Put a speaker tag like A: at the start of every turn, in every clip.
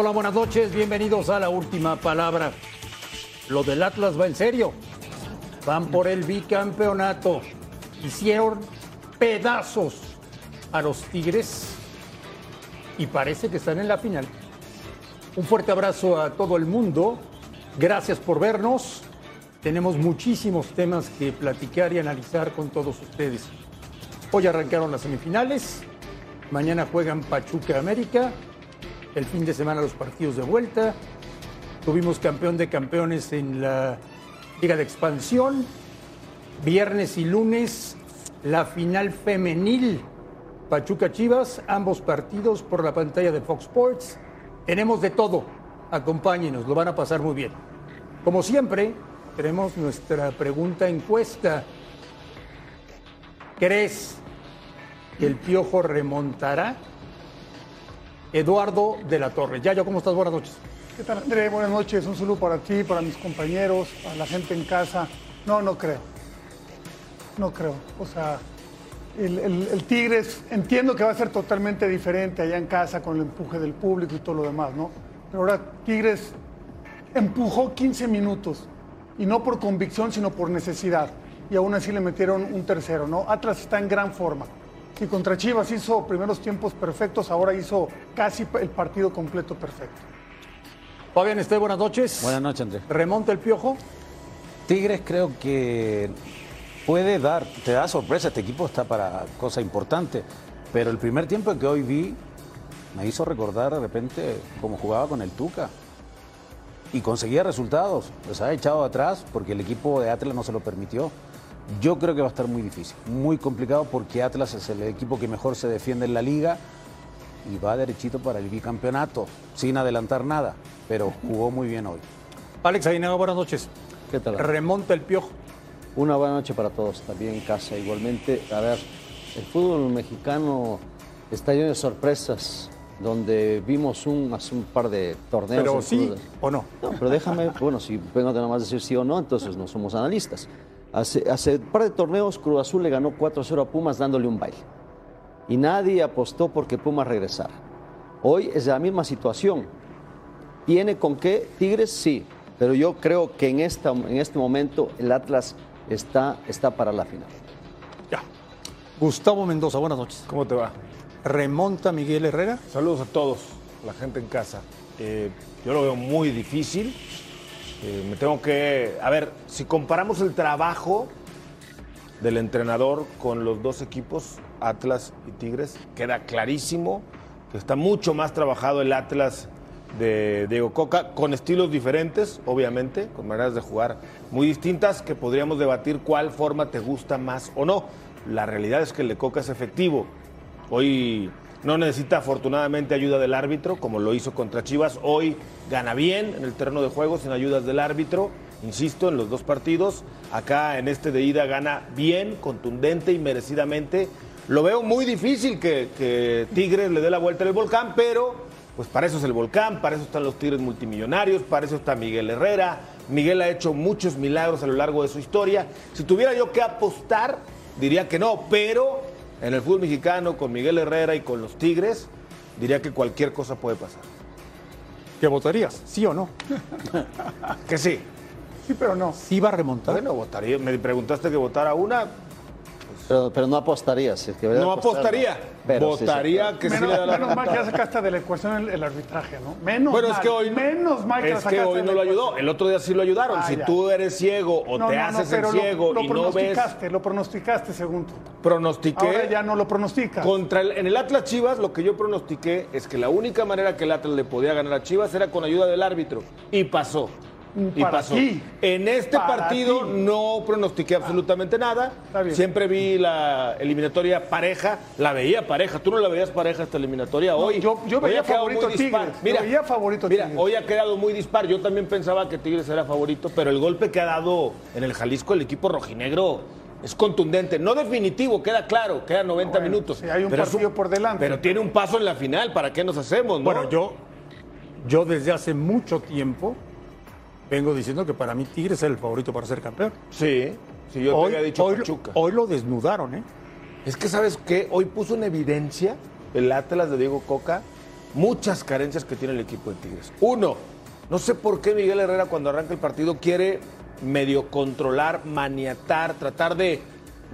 A: Hola, buenas noches, bienvenidos a la última palabra. Lo del Atlas va en serio. Van por el bicampeonato. Hicieron pedazos a los Tigres y parece que están en la final. Un fuerte abrazo a todo el mundo. Gracias por vernos. Tenemos muchísimos temas que platicar y analizar con todos ustedes. Hoy arrancaron las semifinales. Mañana juegan Pachuca América. El fin de semana los partidos de vuelta. Tuvimos campeón de campeones en la Liga de Expansión. Viernes y lunes la final femenil. Pachuca Chivas, ambos partidos por la pantalla de Fox Sports. Tenemos de todo. Acompáñenos, lo van a pasar muy bien. Como siempre, tenemos nuestra pregunta encuesta. ¿Crees que el Piojo remontará? Eduardo de la Torre. Yayo, ¿cómo estás? Buenas noches.
B: ¿Qué tal, André? Buenas noches. Un saludo para ti, para mis compañeros, para la gente en casa. No, no creo. No creo. O sea, el, el- Tigres, entiendo que va a ser totalmente diferente allá en casa con el empuje del público y todo lo demás, ¿no? Pero ahora Tigres empujó 15 minutos y no por convicción, sino por necesidad. Y aún así le metieron un tercero, ¿no? Atlas está en gran forma. Y contra Chivas hizo primeros tiempos perfectos, ahora hizo casi el partido completo perfecto.
A: Fabián Esté, buenas noches.
C: Buenas noches, Andrés.
A: ¿Remonta el Piojo?
C: Tigres creo que puede dar, te da sorpresa, este equipo está para cosa importante, pero el primer tiempo que hoy vi me hizo recordar de repente cómo jugaba con el Tuca y conseguía resultados, los ha echado atrás porque el equipo de Atlas no se lo permitió. Yo creo que va a estar muy difícil, muy complicado porque Atlas es el equipo que mejor se defiende en la liga y va derechito para el bicampeonato, sin adelantar nada, pero jugó muy bien hoy.
A: Alex Aguinaga, buenas noches.
D: ¿Qué tal?
A: ¿Remonta el Piojo?
D: Una buena noche para todos, también en casa. Igualmente, a ver, el fútbol mexicano está lleno de sorpresas, donde vimos un, hace un par de torneos.
A: Pero sí
D: fútbol.
A: o no.
D: No, pero déjame, bueno, si vengo de nada más decir sí o no, entonces no somos analistas. Hace, hace un par de torneos Cruz Azul le ganó 4-0 a Pumas dándole un baile. Y nadie apostó porque Pumas regresara. Hoy es la misma situación. ¿Tiene con qué? Tigres sí, pero yo creo que en, esta, en este momento el Atlas está, está para la final.
A: Ya. Gustavo Mendoza, buenas noches.
E: ¿Cómo te va?
A: ¿Remonta Miguel Herrera?
E: Saludos a todos, la gente en casa. Eh, yo lo veo muy difícil. Eh, me tengo que. A ver, si comparamos el trabajo del entrenador con los dos equipos, Atlas y Tigres, queda clarísimo que está mucho más trabajado el Atlas de Diego Coca, con estilos diferentes, obviamente, con maneras de jugar muy distintas, que podríamos debatir cuál forma te gusta más o no. La realidad es que el de Coca es efectivo. Hoy no necesita afortunadamente ayuda del árbitro, como lo hizo contra Chivas. Hoy gana bien en el terreno de juego sin ayudas del árbitro. Insisto, en los dos partidos. Acá en este de ida gana bien, contundente y merecidamente. Lo veo muy difícil que, Tigres le dé la vuelta el volcán, pero pues para eso es el volcán, para eso están los Tigres multimillonarios, para eso está Miguel Herrera. Miguel ha hecho muchos milagros a lo largo de su historia. Si tuviera yo que apostar, diría que no, pero en el fútbol mexicano, con Miguel Herrera y con los Tigres, diría que cualquier cosa puede pasar.
A: ¿Qué votarías? ¿Sí o no?
E: Que sí.
B: Sí, pero no.
A: ¿Sí va a remontar?
E: Bueno, votaría. Me preguntaste que votara una.
D: Pero, pero no apostarías. si es que debería
E: No
D: apostar,
E: apostaría.
D: no. Pero sí, sí.
E: votaría que sí
B: Menos,
E: le da la
B: menos mal que ya sacaste de la ecuación el, el arbitraje, ¿no? Menos
E: Bueno,
B: mal.
E: es que hoy,
B: menos mal que la
E: es que hoy no lo ayudó. El otro día sí lo ayudaron.
B: Ah,
E: si
B: ya.
E: tú eres ciego o
B: No,
E: te
B: no, no,
E: haces el
B: pero lo-
E: ciego
B: lo,
E: y no ves,
B: pronosticaste, lo pronosticaste según tú.
E: pronostiqué.
B: Ahora ya no lo pronosticas.
E: Contra el, en el Atlas Chivas, lo que yo pronostiqué es que la única manera que el Atlas le podía ganar a Chivas era con ayuda del árbitro. Y pasó. Y
B: Para
E: pasó. En este
B: Para
E: partido
B: ti.
E: no pronostiqué absolutamente nada. Siempre vi la eliminatoria pareja. La veía pareja. Tú no la veías pareja esta eliminatoria hoy.
B: yo- yo
E: Hoy
B: veía favorito
E: muy
B: a Tigres.
E: dispar.
B: Yo
E: Mira,
B: veía favorito a
E: mira,
B: Tigres.
E: hoy ha quedado muy dispar. Yo también pensaba que Tigres era favorito, pero el golpe que ha dado en el Jalisco el equipo rojinegro es contundente. No definitivo, queda claro, quedan 90
B: Bueno,
E: minutos.
B: sí, hay un
E: Pero
B: partido por delante.
E: Pero tiene un paso en la final, ¿para qué nos hacemos? no?
A: Bueno, yo, yo desde hace mucho tiempo vengo diciendo que para mí Tigres es el favorito para ser campeón.
E: Sí, sí, yo
A: hoy,
E: te había dicho
A: hoy,
E: Pachuca.
A: hoy lo desnudaron, ¿eh?
E: Es que, ¿sabes qué? Hoy puso en evidencia el Atlas de Diego Coca muchas carencias que tiene el equipo de Tigres. Uno, no sé por qué Miguel Herrera cuando arranca el partido quiere medio controlar, maniatar, tratar de,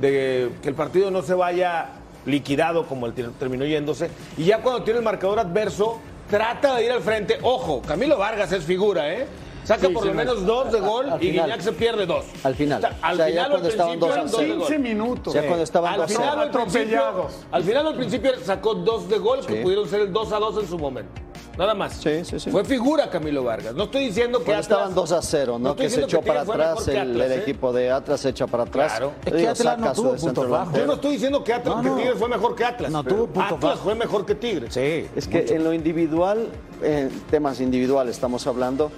E: de que el partido no se vaya liquidado como el terminó yéndose. Y ya cuando tiene el marcador adverso, trata de ir al frente. Ojo, Camilo Vargas es figura, ¿eh? Saca por lo menos dos de gol y Guiñac se pierde dos.
D: Al final.
E: al
D: O sea, ya
E: final,
D: cuando
E: al
D: estaban
E: principio,
D: dos a.
B: 15 minutos.
D: Ya cuando estaban
E: Al
D: dos a
E: final, al
B: Atropellados.
E: al final, al principio sacó dos de gol que pudieron ser el 2 a 2 en su momento. Nada más.
D: Sí, sí, sí.
E: Fue figura Camilo Vargas. No estoy diciendo que
D: Cuando
E: Atlas-
D: estaban 2 a 0, ¿no? que se
E: diciendo
D: echó para atrás, el,
E: Atlas,
D: el
E: ¿eh?
D: equipo de Atlas se echa para atrás.
E: Claro.
C: Es que
D: Digo,
C: Atlas no
D: saca su
C: tuvo
D: de
C: puntos bajos.
E: Yo no estoy diciendo que, Atlas,
C: No,
E: que
C: no.
E: Tigres fue mejor que Atlas.
C: No,
E: pero
C: tuvo puntos
E: Atlas fue mejor que Tigres.
C: Sí.
D: Es que en lo individual, en temas individuales estamos hablando,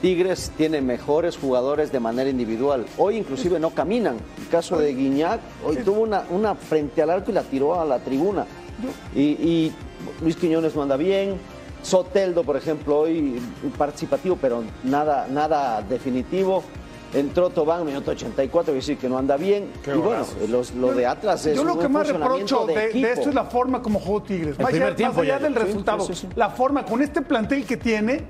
D: Tigres tiene mejores jugadores de manera individual. Hoy inclusive no caminan. El caso de Guiñac, hoy tuvo una, una frente al arco y la tiró a la tribuna. Y, y Luis Quiñones no anda bien. Soteldo, por ejemplo, hoy participativo, pero nada, nada definitivo. Entró Tobán, minuto 84, y decir que no anda bien.
E: Qué
D: y bueno, los- lo de Atlas es
B: Yo lo
D: un
B: que más
D: funcionamiento
B: reprocho de, de esto es la forma como jugó Tigres.
C: El
B: Más
C: primer
B: allá,
C: tiempo
B: más allá
C: ya-
B: del
D: sí,
B: resultado,
D: sí, sí, sí.
B: la forma con este plantel que tiene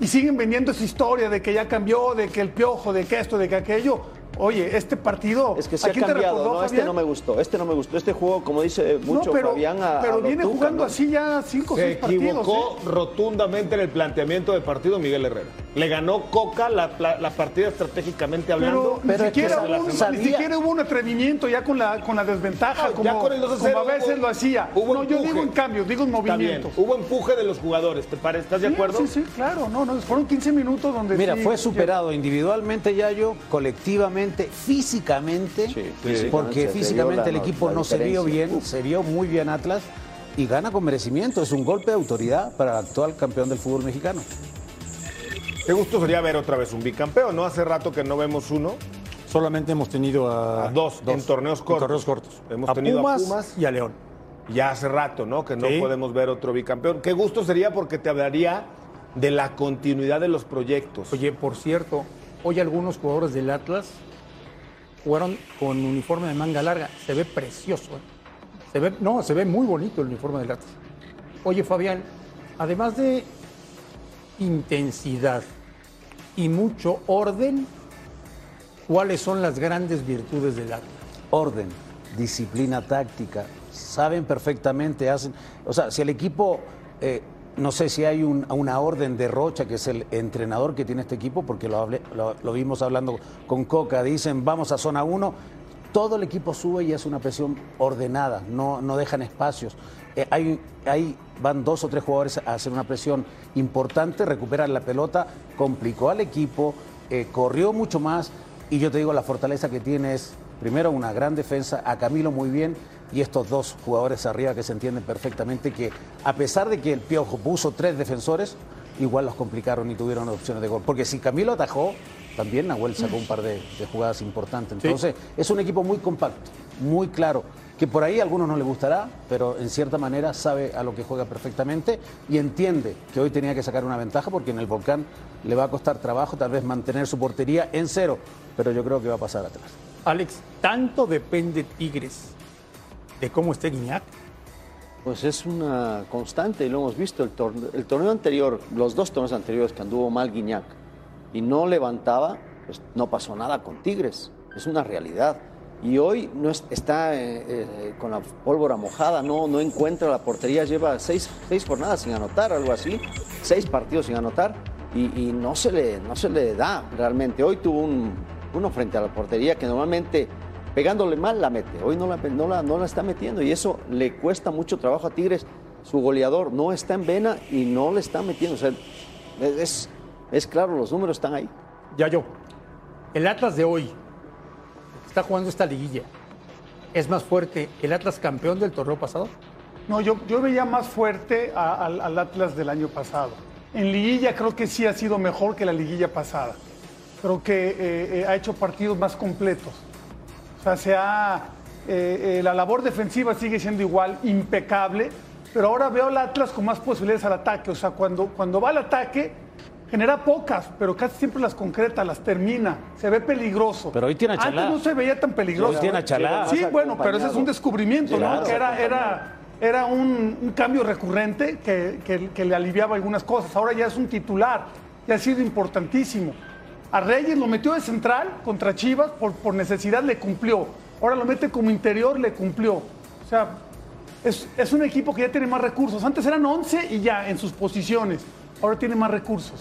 B: y siguen vendiendo esa historia de que ya cambió, de que el piojo, de que esto, de que aquello. Oye, este partido.
D: Es que se
B: ¿a
D: ha cambiado,
B: recordó,
D: ¿no? Este no me gustó, este no me gustó. Este juego, como dice mucho
B: No, pero,
D: Fabián, a,
B: pero
D: a
B: viene
D: Tuca,
B: jugando
D: ¿no?
B: así ya cinco o
E: Se
B: seis partidos.
E: equivocó
B: ¿eh?
E: rotundamente en el planteamiento de partido Miguel Herrera. Le ganó Coca la, la- la partida estratégicamente hablando.
B: Pero, ni,
C: Pero es que
B: siquiera
C: se
B: hubo, un-
C: sabía.
B: ni siquiera hubo un atrevimiento ya con la, con la desventaja,
E: No,
B: como,
E: ya con el 2 a 0
B: como a veces
E: hubo-
B: lo hacía.
E: hubo
B: no, yo digo en cambios, digo en movimientos.
E: Hubo empuje de los jugadores, ¿te parece? ¿Estás de acuerdo?
B: Sí, sí, claro. No, no, fueron 15 minutos donde
C: Mira,
B: sí-
C: fue superado individualmente, Yayo, colectivamente, físicamente,
D: Sí, físicamente
C: porque físicamente
D: la-
C: el equipo
D: la
C: no se vio bien, se vio muy bien Atlas y gana con merecimiento. Es un golpe de autoridad para el actual campeón del fútbol mexicano.
E: Qué gusto sería ver otra vez un bicampeón, ¿no? Hace rato que no vemos uno.
A: Solamente hemos tenido a,
E: A dos, en torneos cortos.
A: torneos cortos.
E: Hemos tenido a
A: Pumas,
E: Pumas.
A: y a León.
E: Ya hace rato, ¿no? Que no
A: Sí.
E: podemos ver otro bicampeón. Qué gusto sería porque te hablaría de la continuidad de los proyectos.
A: Oye, por cierto, hoy algunos jugadores del Atlas jugaron con uniforme de manga larga. Se ve precioso. ¿eh? Se ve, no, se ve muy bonito el uniforme del Atlas. Oye, Fabián, además de intensidad y mucho orden, ¿cuáles son las grandes virtudes del Atlas?
C: orden, disciplina táctica, saben perfectamente, hacen, o sea, si el equipo, eh, no sé si hay un- una orden de Rocha, que es el entrenador que tiene este equipo, porque lo, vimos hablando con Coca, dicen vamos a zona 1, todo el equipo sube y es una presión ordenada, no, no dejan espacios. Eh, hay, van dos o tres jugadores a hacer una presión importante, recuperan la pelota, complicó al equipo, eh, corrió mucho más y yo te digo, la fortaleza que tiene es, primero, una gran defensa, a Camilo muy bien y estos dos jugadores arriba que se entienden perfectamente que a pesar de que el Piojo puso tres defensores, igual los complicaron y tuvieron opciones de gol. Porque si Camilo atajó, también Nahuel sacó un par de, de jugadas importantes. Entonces, es un equipo muy compacto, muy claro, que por ahí a algunos no le gustará, pero en cierta manera sabe a lo que juega perfectamente y entiende que hoy tenía que sacar una ventaja porque en el Volcán le va a costar trabajo tal vez mantener su portería en cero, pero yo creo que va a pasar atrás.
A: Alex, ¿tanto depende Tigres de cómo esté Guiñac?
D: Pues es una constante y lo hemos visto. El, torne- el torneo anterior, los dos torneos anteriores que anduvo mal Guiñac y no levantaba, pues no pasó nada con Tigres. Es una realidad. Y hoy no es- está eh, eh, con la pólvora mojada, no, no encuentra la portería, lleva seis, seis jornadas sin anotar, algo así, seis partidos sin anotar y, y no, se le, no se le da realmente. Hoy tuvo un, uno frente a la portería que normalmente pegándole mal la mete. Hoy no la, no, la, no la está metiendo y eso le cuesta mucho trabajo a Tigres. Su goleador no está en vena y no le está metiendo. O sea, es, es claro, los números están ahí.
A: Ya yo. El Atlas de hoy, está jugando esta liguilla, ¿es más fuerte el Atlas campeón del torneo pasado?
B: No, yo, yo veía más fuerte a- al Atlas del año pasado. En liguilla creo que sí ha sido mejor que la liguilla pasada. Creo que eh, eh, ha hecho partidos más completos. O sea, se ha, eh, eh, la labor defensiva sigue siendo igual, impecable, pero ahora veo al Atlas con más posibilidades al ataque. O sea, cuando, cuando va al ataque, genera pocas, pero casi siempre las concreta, las termina. Se ve peligroso.
C: Pero hoy tiene a Chalá.
B: Antes no se veía tan peligroso.
C: Hoy tiene a Chalá.
B: Sí, bueno, pero ese es un descubrimiento,
C: Claro.
B: ¿no? Que era, era era un, un cambio recurrente que, que- que le aliviaba algunas cosas. Ahora ya es un titular, ya ha sido importantísimo. A Reyes lo metió de central contra Chivas, por, por necesidad le cumplió. Ahora lo mete como interior, le cumplió. O sea, es, es un equipo que ya tiene más recursos. Antes eran 11 y ya en sus posiciones. Ahora tiene más recursos.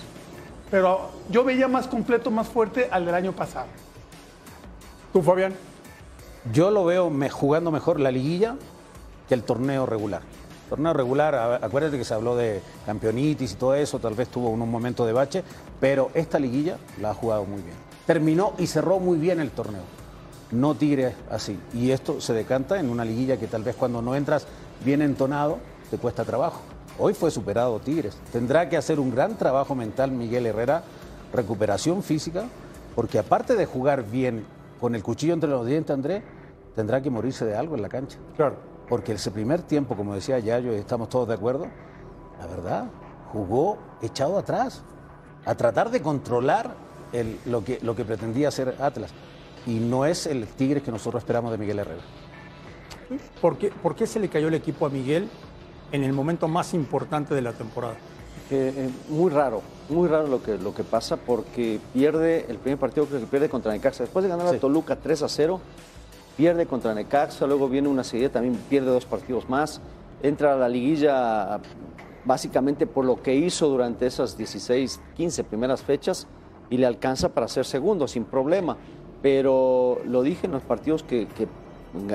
B: Pero yo veía más completo, más fuerte al del año pasado.
A: ¿Tú, Fabián?
C: Yo lo veo me- jugando mejor la liguilla que el torneo regular. Torneo regular, acuérdate que se habló de campeonitis y todo eso, tal vez tuvo un momento de bache, pero esta liguilla la ha jugado muy bien. Terminó y cerró muy bien el torneo. No Tigre así. Y esto se decanta en una liguilla que tal vez cuando no entras bien entonado te cuesta trabajo. Hoy fue superado Tigres. Tendrá que hacer un gran trabajo mental Miguel Herrera, recuperación física, porque aparte de jugar bien con el cuchillo entre los dientes, Andrés, tendrá que morirse de algo en la cancha.
A: Claro.
C: Porque ese primer tiempo, como decía Yayo, y estamos todos de acuerdo, la verdad, jugó echado atrás, a tratar de controlar el- lo, que, lo que pretendía hacer Atlas. Y no es el Tigres que nosotros esperamos de Miguel Herrera.
A: ¿Por qué, por qué se le cayó el equipo a Miguel en el momento más importante de la temporada?
D: que, eh, muy raro, muy raro lo que, lo que pasa porque pierde el primer partido creo que pierde contra Necaxa. Después de ganar a. Toluca 3 a 0, pierde contra Necaxa, luego viene una serie, también pierde dos partidos más, entra a la liguilla básicamente por lo que hizo durante esas 16, 15 primeras fechas y le alcanza para ser segundo sin problema. Pero lo dije en los partidos que,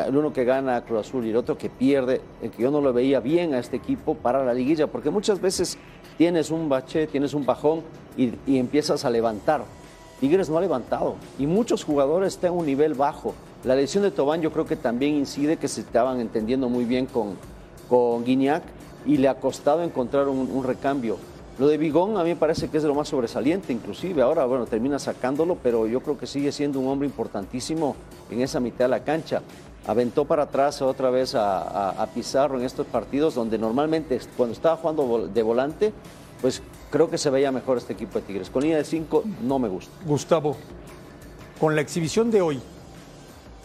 D: el uno que gana Cruz Azul y el otro que pierde, el que yo no lo veía bien a este equipo para la liguilla, porque muchas veces tienes un bache, tienes un bajón y, y empiezas a levantar. Tigres no ha levantado y muchos jugadores están a un nivel bajo. La lesión de Tobán yo creo que también incide que se estaban entendiendo muy bien con, con Guiñac y le ha costado encontrar un, recambio. Lo de Bigón a mí me parece que es lo más sobresaliente, inclusive ahora, bueno, termina sacándolo, pero yo creo que sigue siendo un hombre importantísimo en esa mitad de la cancha. Aventó para atrás otra vez a, a- Pizarro en estos partidos donde normalmente cuando estaba jugando de volante, pues creo que se veía mejor este equipo de Tigres. Con línea de 5 no me gusta.
A: Gustavo, con la exhibición de hoy,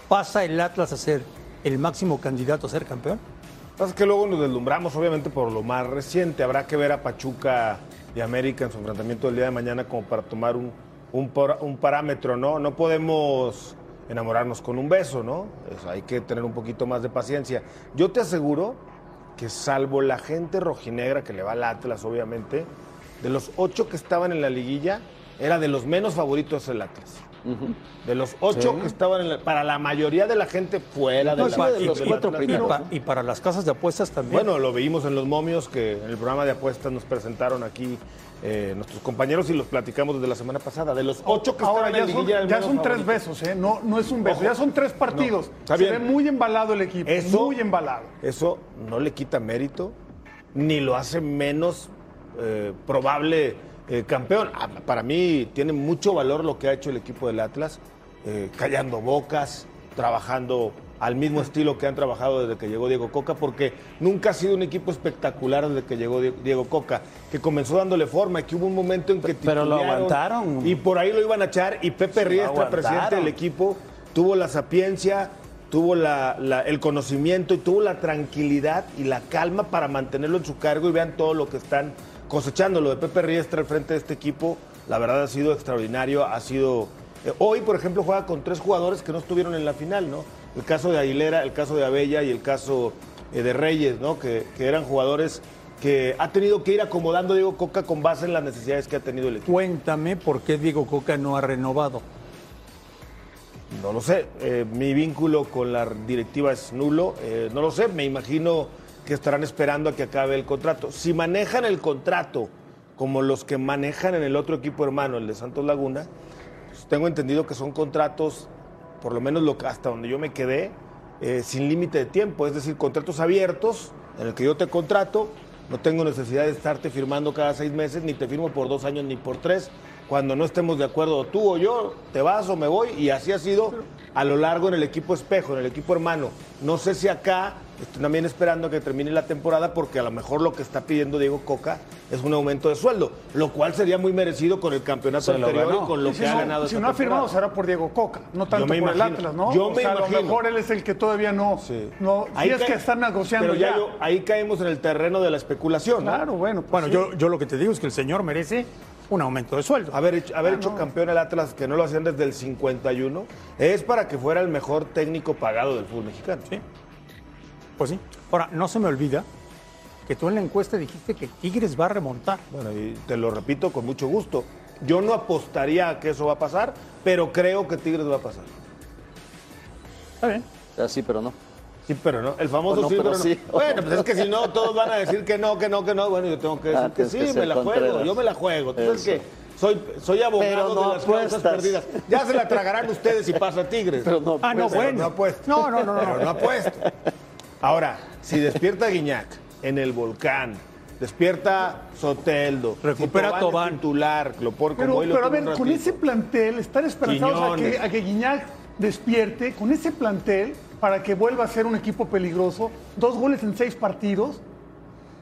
A: ¿pasa el Atlas a ser el máximo candidato a ser campeón?
E: Pasa que luego nos deslumbramos, obviamente, por lo más reciente. Habrá que ver a Pachuca y América en su enfrentamiento del día de mañana como para tomar un, un, parámetro, ¿no? No podemos enamorarnos con un beso, ¿no? Hay que tener un poquito más de paciencia. Yo te aseguro que salvo la gente rojinegra que le va al Atlas, obviamente, de los ocho que estaban en la liguilla, era de los menos favoritos el Atlas. De los ocho que estaban en la- para la mayoría de la gente fuera
D: No,
E: del
D: sí, de los
E: del
D: cuatro
A: Y,
D: primeros.
A: pa- y para las casas de apuestas también.
E: bueno, lo vimos en los momios que en el programa de apuestas nos presentaron aquí eh, nuestros compañeros y los platicamos desde la semana pasada. De los ocho que
B: Ahora
E: estaban
B: ya
E: en
B: son, ya son tres
E: favorito.
B: besos, ¿eh? No, no es un beso,
E: Ojo.
B: ya son tres partidos.
E: No, está
B: Se ve muy embalado el equipo,
E: Eso-
B: muy embalado.
E: Eso no le quita mérito, ni lo hace menos eh, probable eh, campeón. Ah, Para mí tiene mucho valor lo que ha hecho el equipo del Atlas, eh, callando bocas, trabajando al mismo estilo que han trabajado desde que llegó Diego Coca, porque nunca ha sido un equipo espectacular desde que llegó Die- Diego Coca, que comenzó dándole forma y que hubo un momento en que
C: Pero lo aguantaron.
E: Y por ahí lo iban a echar y Pepe
C: Lo
E: Riestra, presidente del equipo, tuvo la sapiencia, tuvo la- la- el conocimiento y tuvo la tranquilidad y la calma para mantenerlo en su cargo y vean todo lo que están cosechando. Lo de Pepe Riestra al frente de este equipo, la verdad ha sido extraordinario, ha sido... eh, hoy, por ejemplo, juega con tres jugadores que no estuvieron en la final, ¿no? El caso de Aguilera, el caso de Abella y el caso eh, de Reyes, ¿no? Que, que eran jugadores que ha tenido que ir acomodando Diego Coca con base en las necesidades que ha tenido el equipo.
A: Cuéntame por qué Diego Coca no ha renovado.
E: No lo sé, eh, mi vínculo con la directiva es nulo, eh, no lo sé, me imagino que estarán esperando a que acabe el contrato. Si manejan el contrato como los que manejan en el otro equipo hermano, el de Santos Laguna, pues tengo entendido que son contratos, por lo menos lo hasta donde yo me quedé, eh, sin límite de tiempo, es decir, contratos abiertos en el que yo te contrato, no tengo necesidad de estarte firmando cada seis meses, ni te firmo por dos años ni por tres. Cuando no estemos de acuerdo tú o yo, te vas o me voy, y así ha sido a lo largo en el equipo espejo, en el equipo hermano. No sé si acá estoy también esperando que termine la temporada porque a lo mejor lo que está pidiendo Diego Coca es un aumento de sueldo, lo cual sería muy merecido con el campeonato anterior
C: ganó.
E: y con lo
B: Y si
E: que ha
B: no,
E: ganado
B: si
E: esta
B: no ha firmado será por Diego Coca, no tanto por el. Atlas, ¿no?
E: Yo
B: O
E: me
B: sea,
E: imagino.
B: A lo mejor él es el que todavía no,
E: Sí.
B: no
E: Ahí
B: si es que están negociando
E: pero ya.
B: ya.
E: yo- ahí caemos en el terreno de la especulación. ¿no?
B: Claro, bueno. pues
A: Bueno,
B: sí.
A: yo, yo lo que te digo es que el señor merece un aumento de sueldo.
E: Haber hecho,
B: Ah,
E: haber hecho campeón el Atlas, que no lo hacían desde el 51, es para que fuera el mejor técnico pagado del fútbol mexicano.
A: Sí. Pues sí. Ahora, no se me olvida que tú en la encuesta dijiste que Tigres va a remontar.
E: Bueno, y te lo repito con mucho gusto. Yo no apostaría a que eso va a pasar, pero creo que Tigres va a pasar.
A: Está bien.
D: Así, pero no.
E: Sí, pero no. El famoso
D: no,
E: sí,
D: pero
E: pero no.
D: sí.
E: Bueno, pues es que si no, todos van a decir que no, que no, que no. Bueno, yo tengo que decir
D: Ah,
E: que sí,
D: que
E: me la juego. Yo me la juego. Tú sabes
D: Eso.
E: que soy, soy abogado
D: Pero no
E: de las causas
D: apuestas.
E: perdidas. Ya se la tragarán ustedes si pasa Tigres.
D: Pero no
A: Ah, no, bueno.
E: No apuesto.
A: No, no, no, no.
E: Pero no apuesto. Ahora, si despierta Guiñac en el volcán, despierta Soteldo,
A: Recupera
E: si
A: Tobán.
E: titular, lo
B: Pero,
E: hoy lo
B: pero a ver, con ese plantel, estar esperanzados a que, a que Guiñac despierte, con ese plantel, para que vuelva a ser un equipo peligroso, dos goles en seis partidos,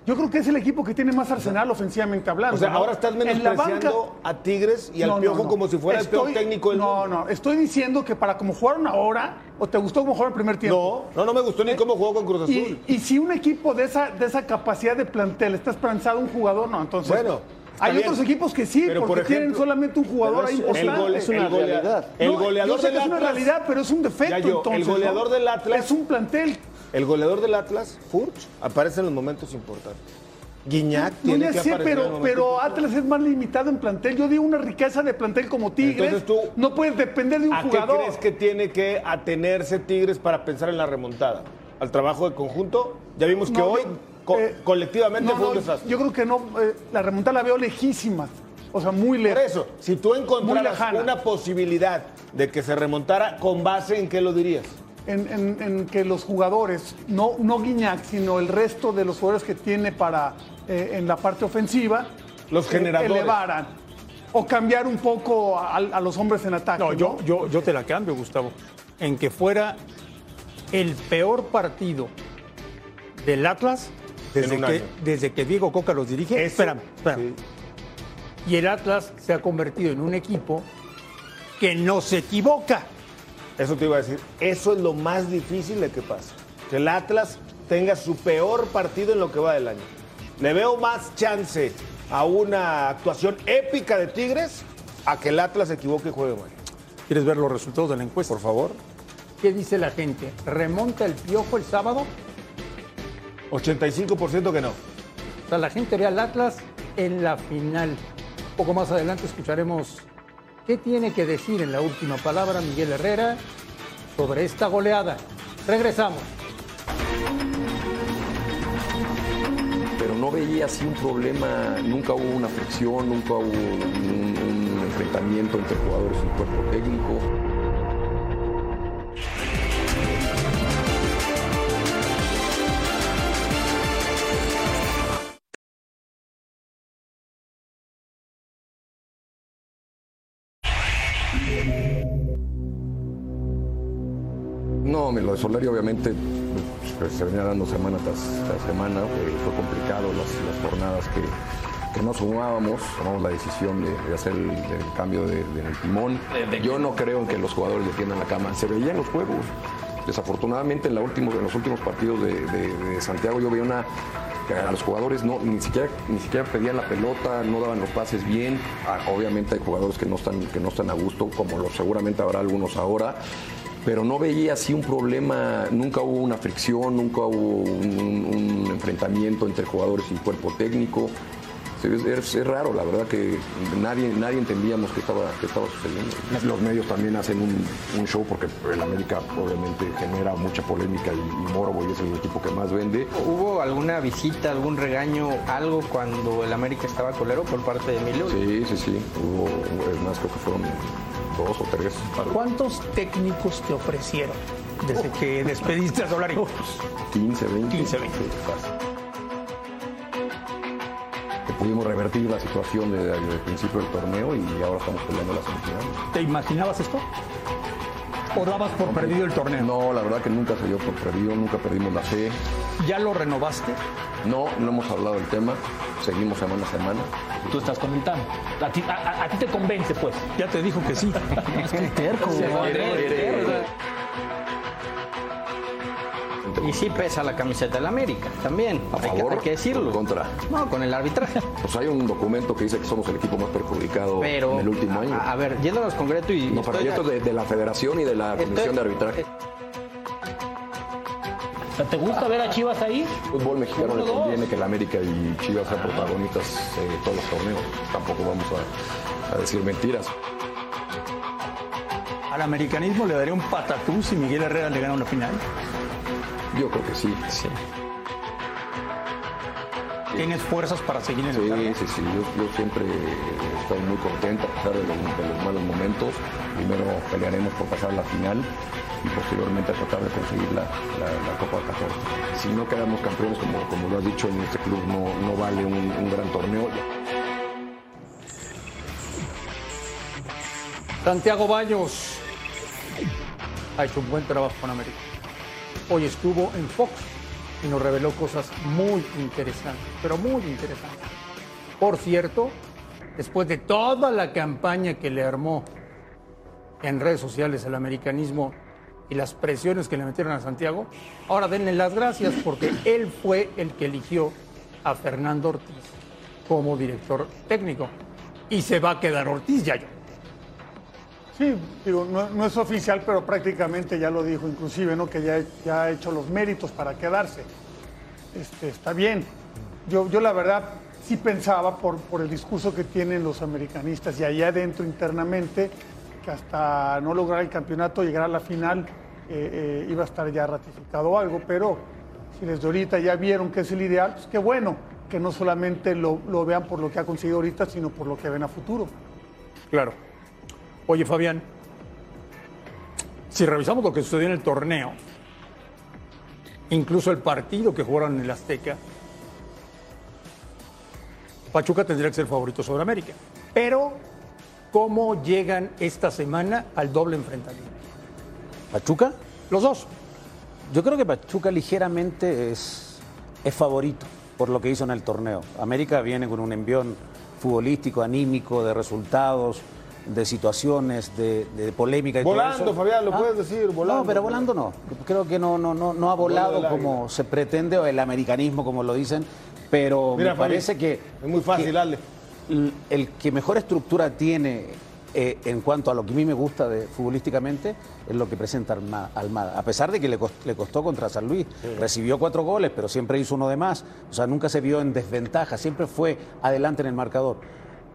B: yo creo que es el equipo que tiene más arsenal ofensivamente hablando.
E: O sea,
B: ¿no?
E: ahora estás menospreciando
B: banca-
E: a Tigres y al
B: No, no,
E: Piojo
B: no.
E: como si fuera el peor
B: Estoy-
E: técnico del
B: No,
E: mundo.
B: no, estoy diciendo que para como jugaron ahora, o te gustó como jugaron el primer tiempo.
E: No, no, no me gustó ni cómo jugó con Cruz Azul.
B: Y, y si un equipo de esa, de esa capacidad de plantel está esperanzado un jugador, no, entonces.
E: Bueno, está
B: hay
E: bien.
B: otros equipos que sí,
E: Pero,
B: porque
E: por
B: tienen solamente un jugador ahí
E: el,
B: importante.
E: gole-
D: es una
E: el
D: realidad.
E: el
B: No,
E: goleador
B: yo sé
E: del
B: que es una
E: Atlas.
B: realidad, pero es un defecto
E: el
B: entonces. ¿no?
E: goleador del Atlas-
B: Es un plantel.
E: El goleador del Atlas, Furch, aparece en los momentos importantes. Guiñac
B: No,
E: tiene
B: ya
E: que
B: sé, pero, Atlas es más limitado en plantel. Yo digo una riqueza de plantel como Tigres.
E: Entonces tú-
B: no puedes depender de un
E: ¿A qué
B: jugador.
E: crees que tiene que atenerse Tigres para pensar en la remontada? ¿Al trabajo de conjunto? Ya vimos que
B: No,
E: hoy co-
B: eh,
E: colectivamente
B: no,
E: fue un
B: no,
E: desastre.
B: Yo creo que no. eh, la remontada la veo lejísima. O sea, muy
E: Por
B: lejos.
E: eso, si tú encontraras una posibilidad de que se remontara, ¿con base en qué lo dirías?
B: En, en- en que los jugadores, no, no Guiñac, sino el resto de los jugadores que tiene para eh, en la parte ofensiva,
E: Los
B: eh,
E: generadores.
B: elevaran o cambiar un poco a, a los hombres en ataque.
A: No, yo, yo, yo te la cambio, Gustavo. En que fuera el peor partido del Atlas desde, que, desde que Diego Coca los dirige. Espérame, espérame.
E: sí.
A: Y el Atlas se ha convertido en un equipo que no se equivoca.
E: Eso te iba a decir. Eso es lo más difícil de que pase. Que el Atlas tenga su peor partido en lo que va del año. Le veo más chance a una actuación épica de Tigres a que el Atlas se equivoque y juegue mal.
A: ¿Quieres ver los resultados de la encuesta?
E: Por favor.
A: ¿Qué dice la gente? ¿Remonta el piojo el sábado?
E: 85% que no.
A: O sea, la gente ve al Atlas en la final. Un poco más adelante escucharemos qué tiene que decir en la última palabra Miguel Herrera sobre esta goleada. Regresamos.
F: pero no veía así un problema, nunca hubo una fricción, nunca hubo un, enfrentamiento entre jugadores y cuerpo técnico. Lo de Solari obviamente pues, se venía dando semana tras, tras semana, eh, fue complicado las, las jornadas que, que no sumábamos, tomamos la decisión de, de hacer el, el cambio de, de- del timón. Yo no creo en que los jugadores defiendan la cama, se veía en los juegos. Desafortunadamente en, la último- en los últimos partidos de, Santiago yo veía una que a los jugadores no, ni siquiera ni siquiera pedían la pelota, no daban los pases bien. Ah, obviamente hay jugadores que no están que no están a gusto, como lo, seguramente habrá algunos ahora. Pero no veía así un problema, nunca hubo una fricción, nunca hubo un, un enfrentamiento entre jugadores y cuerpo técnico. Es, es- es raro, la verdad que nadie, nadie entendíamos qué estaba, qué estaba sucediendo. Los medios también hacen un, un show porque el América obviamente genera mucha polémica y, y morbo y es el equipo que más vende.
G: ¿Hubo alguna visita, algún regaño, algo cuando el América estaba colero por parte de Emilio?
F: Sí, sí, sí. Hubo, es más, creo que fueron dos o tres.
H: ¿Cuántos técnicos te ofrecieron desde que despediste a Solari?
F: 15, 20.
H: 15, 20.
F: Sí, fácil. Que pudimos revertir la situación de- desde el principio del torneo y ahora estamos peleando las semifinales.
H: ¿Te imaginabas esto?
A: ¿O dabas por perdido el torneo?
F: No, la verdad que nunca se dio por perdido, nunca perdimos la fe.
A: ¿Ya lo renovaste?
F: No, no hemos hablado del tema, seguimos semana a semana.
I: Tú estás comentando. A ti, a- a- a ti te convence, pues.
A: Ya te dijo que sí.
I: Es que terco.
G: Y sí pesa la camiseta del América, también.
F: ¿A
G: hay, que-
F: favor
G: hay que decirlo.
F: en contra?
G: No, con el arbitraje.
F: Pues hay un documento que dice que somos el equipo más perjudicado
G: Pero,
F: en el último año.
G: A, a ver, yéndonos concreto y.
F: no, esto es de, de la federación y de la
G: estoy-
F: comisión de arbitraje.
I: O sea, ¿Te gusta ver a Chivas ahí?
F: El fútbol mexicano le conviene que la América y Chivas sean protagonistas eh, de todos los torneos. Tampoco vamos a, a decir mentiras.
A: Al americanismo le daría un patatú si Miguel Herrera le gana una final.
F: Yo creo que sí. Sí,
A: ¿Tienes fuerzas para seguir en el cargo?
F: sí, sí. Yo, yo siempre estoy muy contento a pesar de los, de los malos momentos. Primero pelearemos por pasar la final y posteriormente tratar de conseguir la, la- la Copa 14. Si no quedamos campeones, como, como lo has dicho, en este club no, no vale un, un gran torneo.
A: Santiago Baños ha hecho un buen trabajo con América. Hoy estuvo en Fox y nos reveló cosas muy interesantes, pero muy interesantes. Por cierto, después de toda la campaña que le armó en redes sociales el americanismo y las presiones que le metieron a Santiago, ahora denle las gracias porque él fue el que eligió a Fernando Ortiz como director técnico. Y se va a quedar Ortiz, ya yo.
B: Sí, digo, no, es oficial, pero prácticamente ya lo dijo, inclusive, ¿no? Que ya, ya ha hecho los méritos para quedarse. Este, está bien. Yo, yo la verdad sí pensaba, por, por el discurso que tienen los americanistas y allá adentro internamente, que hasta no lograr el campeonato, llegar a la final, eh, eh, iba a estar ya ratificado algo, pero si desde ahorita ya vieron que es el ideal, pues qué bueno, que no solamente lo, lo vean por lo que ha conseguido ahorita, sino por lo que ven a futuro.
A: Claro. Oye, Fabián, si revisamos lo que sucedió en el torneo, incluso el partido que jugaron en el Azteca, Pachuca tendría que ser favorito sobre América. Pero, ¿cómo llegan esta semana al doble enfrentamiento?
C: ¿Pachuca?
A: Los dos.
C: Yo creo que Pachuca ligeramente es, es favorito por lo que hizo en el torneo. América viene con un envión futbolístico, anímico, de resultados, de situaciones, de, de polémica y todo
E: Volando,
C: eso.
E: Fabián, lo puedes decir, volando.
C: No, pero volando no. Creo que no, no, no, no ha volado como se pretende, o el americanismo, como lo dicen, pero
E: Mira,
C: me parece que...
E: es muy fácil,
C: que
E: dale.
C: El, el que mejor estructura tiene eh, en cuanto a lo que a mí me gusta de, futbolísticamente es lo que presenta Alma- Almada. A pesar de que le costó contra San Luis, recibió cuatro goles, pero siempre hizo uno de más. O sea, nunca se vio en desventaja, siempre fue adelante en el marcador.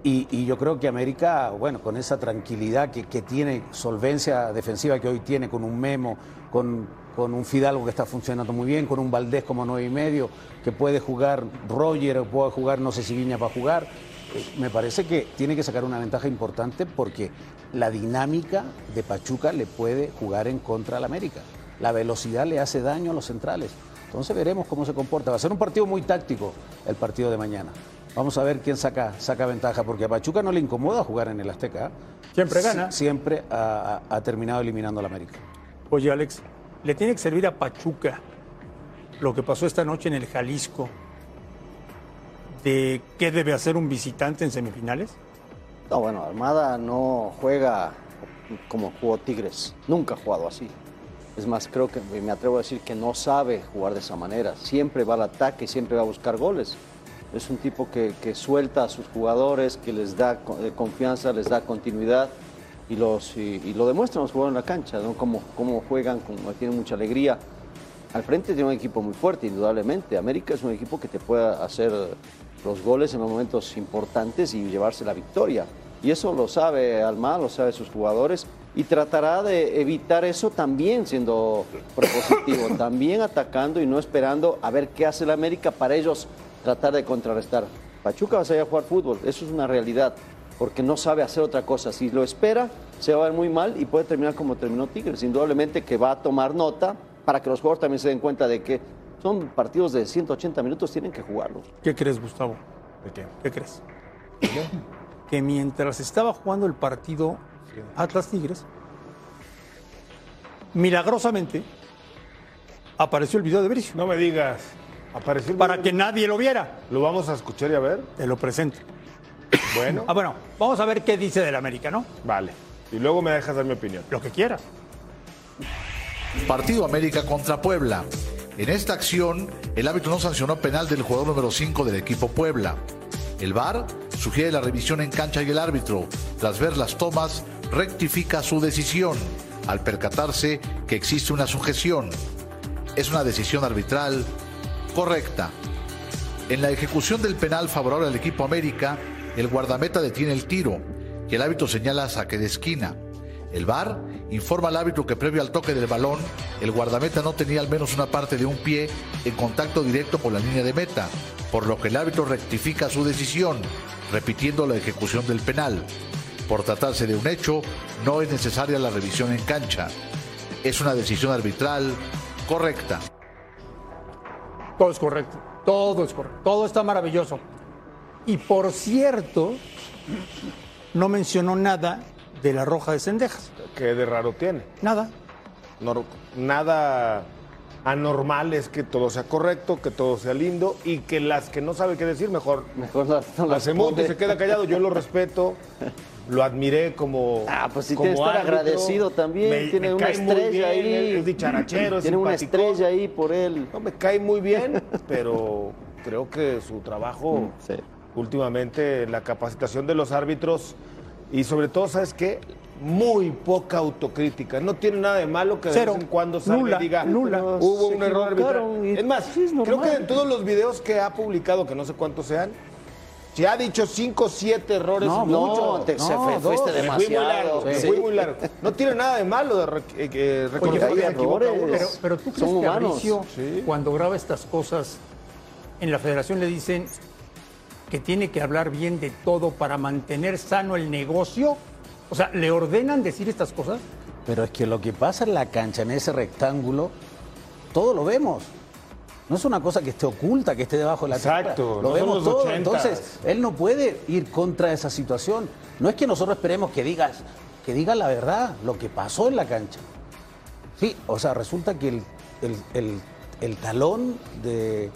C: Y, yo creo que América, bueno, con esa tranquilidad que, que tiene, solvencia defensiva que hoy tiene, con un Memo, con, con un Fidalgo que está funcionando muy bien, con un Valdés como nueve y medio, que puede jugar Roger, o puede jugar, no sé si Viña va a jugar, eh, me parece que tiene que sacar una ventaja importante porque la dinámica de Pachuca le puede jugar en contra al América. La velocidad le hace daño a los centrales. Entonces veremos cómo se comporta. Va a ser un partido muy táctico el partido de mañana. Vamos a ver quién saca, saca ventaja, porque a Pachuca no le incomoda jugar en el Azteca. ¿eh?
A: Siempre gana.
C: Sie- Siempre ha, ha- ha terminado eliminando al América.
A: Oye, Alex, ¿le tiene que servir a Pachuca lo que pasó esta noche en el Jalisco de qué debe hacer un visitante en semifinales?
D: No, bueno, Armada no juega como jugó Tigres. Nunca ha jugado así. Es más, creo que me atrevo a decir que no sabe jugar de esa manera. Siempre va al ataque, siempre va a buscar goles. Es un tipo que, suelta a sus jugadores, que les da eh, confianza, les da continuidad y, los, y, lo demuestran los jugadores en la cancha. Cómo, cómo juegan, cómo tienen mucha alegría. Al frente tiene un equipo muy fuerte, indudablemente. América es un equipo que te puede hacer los goles en los momentos importantes y llevarse la victoria. Y eso lo sabe Almada, lo sabe sus jugadores y tratará de evitar eso también siendo propositivo, también atacando y no esperando a ver qué hace el América para ellos tratar de contrarrestar. Pachuca va a salir a jugar fútbol, eso es una realidad, porque no sabe hacer otra cosa. Si lo espera, se va a ver muy mal y puede terminar como terminó Tigres. Indudablemente que va a tomar nota para que los jugadores también se den cuenta de que son partidos de 180 minutos, tienen que jugarlos.
A: ¿Qué crees, Gustavo?
E: ¿De qué?
A: ¿Qué crees? Que mientras estaba jugando el partido Atlas Tigres, milagrosamente apareció el video de Bricio.
E: No me digas. Apareció
A: Para que nadie lo viera.
E: Lo vamos a escuchar y a ver.
A: Te lo presento.
E: Bueno,
A: Ah, bueno, vamos a ver qué dice del América, ¿no?
E: vale. Y luego me dejas dar mi opinión.
A: Lo que quiera.
J: Partido América contra Puebla. En esta acción, el árbitro no sancionó penal del jugador número 5 del equipo Puebla. El VAR sugiere la revisión en cancha y el árbitro, tras ver las tomas, rectifica su decisión al percatarse que existe una sujeción. Es una decisión arbitral correcta. En la ejecución del penal favorable al equipo América, el guardameta detiene el tiro y el árbitro señala saque de esquina. El VAR informa al árbitro que previo al toque del balón, el guardameta no tenía al menos una parte de un pie en contacto directo con la línea de meta, por lo que el árbitro rectifica su decisión, repitiendo la ejecución del penal. Por tratarse de un hecho, no es necesaria la revisión en cancha. Es una decisión arbitral correcta.
A: Todo es correcto. Todo es correcto. Todo está maravilloso. Y por cierto, no mencionó nada de la roja de Cendejas.
E: ¿Qué de raro tiene?
A: Nada.
E: No- nada anormal es que todo sea correcto, que todo sea lindo y que las que no sabe qué decir, mejor,
D: Mejor no, no las
E: hace mucho,
D: pone.
E: se queda callado. Yo lo respeto, lo admiré como.
D: Ah, pues sí
E: como
D: tiene que estar
E: árbitro.
D: agradecido también.
E: Me-
D: tiene
E: me
D: una
E: cae muy
D: estrella
E: bien,
D: ahí.
E: Es dicharachero, es
D: Tiene una estrella ahí por él.
E: No, me cae muy bien, pero creo que su trabajo
D: Sí.
E: últimamente, la capacitación de los árbitros y sobre todo, ¿sabes qué? Muy poca autocrítica. No tiene nada de malo que de
A: Cero.
E: vez en cuando salga
A: Nula,
E: y diga,
A: nula.
E: hubo
D: Se
E: un error arbitral.
D: y-
E: Es más,
D: sí, es
E: creo que en todos los videos que ha publicado, que no sé cuántos sean, si ha dicho cinco o siete errores,
D: No,
E: mucho.
D: no, te- se
E: No,
D: fue-
E: dos.
D: fuiste
E: Me fui muy
D: demasiado.
E: largo,
D: Sí.
E: fui muy largo. No tiene nada de malo de re- eh, eh, reconocer que se equivoca
D: errores.
E: uno.
A: Pero, pero tú crees
D: Son
A: que. Bricio,
E: Sí.
A: cuando graba estas cosas, en la federación le dicen que tiene que hablar bien de todo para mantener sano el negocio. O sea, ¿le ordenan decir estas cosas?
C: Pero es que lo que pasa en la cancha, en ese rectángulo, todo lo vemos. No es una cosa que esté oculta, que esté debajo de la
E: Exacto,
C: tierra.
E: no
C: Lo vemos todo. Entonces, él no puede ir contra esa situación. No es que nosotros esperemos que digas, que diga la verdad, lo que pasó en la cancha. Sí, o sea, resulta que el, el- el- el talón de,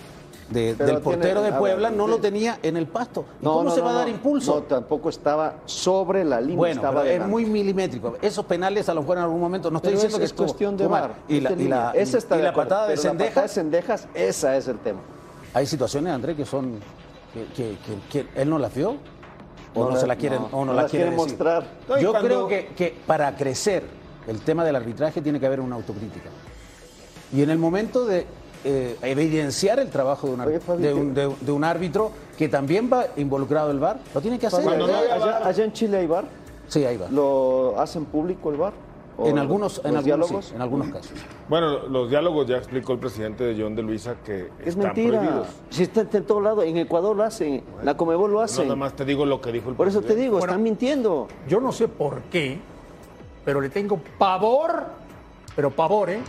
C: de- del portero
D: tiene-
C: de Puebla
D: ver,
C: no lo tenía en el pasto. ¿Y
D: No,
C: cómo
D: no,
C: se
D: no,
C: va a dar
D: no.
C: impulso?
D: No, tampoco estaba sobre la línea.
C: Bueno,
D: estaba
C: pero es muy milimétrico. Esos penales a lo mejor en algún momento no estoy
D: Pero
C: diciendo
D: es,
C: que
D: es cuestión de
C: estuvo mal. Y la, y la-
D: línea. Esa está
C: y
D: de
C: la
D: acuerdo,
C: patada de
D: pero la patada de
C: Cendejas.
D: Cendejas, esa es el tema.
C: Hay situaciones, André, que son que, que- que- que él no las vio o
D: No
C: se la quieren
D: no,
C: o no, la
D: las
C: quiere
D: quiere
C: decir.
D: mostrar.
C: Yo
E: cuando-
C: creo que, que para crecer el tema del arbitraje tiene que haber una autocrítica. Y en el momento de eh, evidenciar el trabajo de un,
D: Fabi,
C: de, un, de- de un árbitro que también va involucrado el VAR, lo tiene que hacer.
E: No
D: allá,
E: VAR.
D: allá en Chile hay bar.
C: Sí, ahí va.
D: ¿Lo hacen público el bar? ¿O
C: En algunos, en
D: los
C: algunos,
D: diálogos?
C: sí, en algunos casos.
E: Bueno, los diálogos ya explicó el presidente de John de Luisa que
D: Es
E: están
D: mentira.
E: prohibidos.
D: Si está en todo lado, en Ecuador lo hacen, la Comebol lo
E: No,
D: hace.
E: nada más te digo lo que dijo el
D: Por eso te digo,
A: Bueno.
D: están mintiendo.
A: Yo no sé por qué, pero le tengo pavor, pero pavor, ¿eh?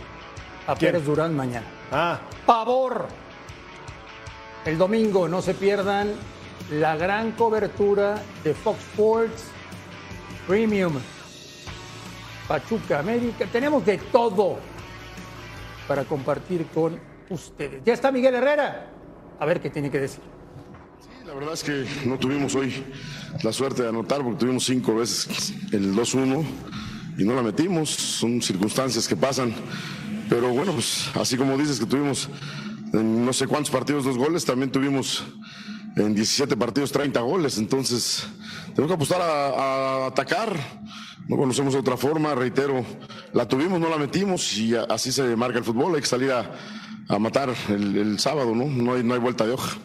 A: A
E: ¿Quién?
A: Pérez Durán mañana.
E: Ah,
A: ¡Pavor! El domingo no se pierdan la gran cobertura de Fox Sports Premium. Pachuca América. Tenemos de todo para compartir con ustedes. Ya está Miguel Herrera. A ver qué tiene que decir.
K: La verdad es que no tuvimos hoy la suerte de anotar porque tuvimos cinco veces el 2-1 y no la metimos. Son circunstancias que pasan. Pero bueno, pues así como dices que tuvimos en no sé cuántos partidos dos goles, también tuvimos en 17 partidos 30 goles. Entonces tenemos que apostar a, atacar. No conocemos otra forma, reitero, la tuvimos, no la metimos y así se marca el fútbol. Hay que salir a, matar el, el sábado, ¿no? No hay, no hay vuelta de hoja.